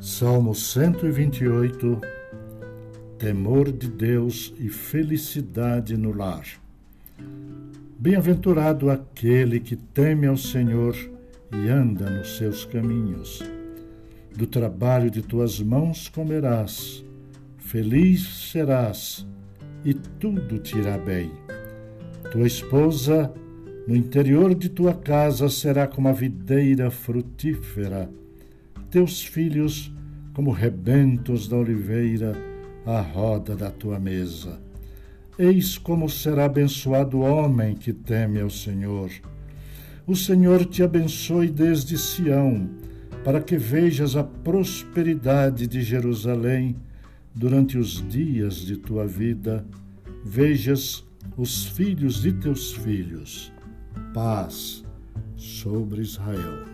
Salmo 128 Temor de Deus e felicidade no lar. Bem-aventurado aquele que teme ao Senhor e anda nos seus caminhos. Do trabalho de tuas mãos comerás, feliz serás e tudo te irá bem. Tua esposa no interior de tua casa será como a videira frutífera, teus filhos como rebentos da oliveira à roda da tua mesa. Eis como será abençoado o homem que teme ao Senhor. O Senhor te abençoe desde Sião, para que vejas a prosperidade de Jerusalém durante os dias de tua vida, vejas os filhos de teus filhos. Paz sobre Israel.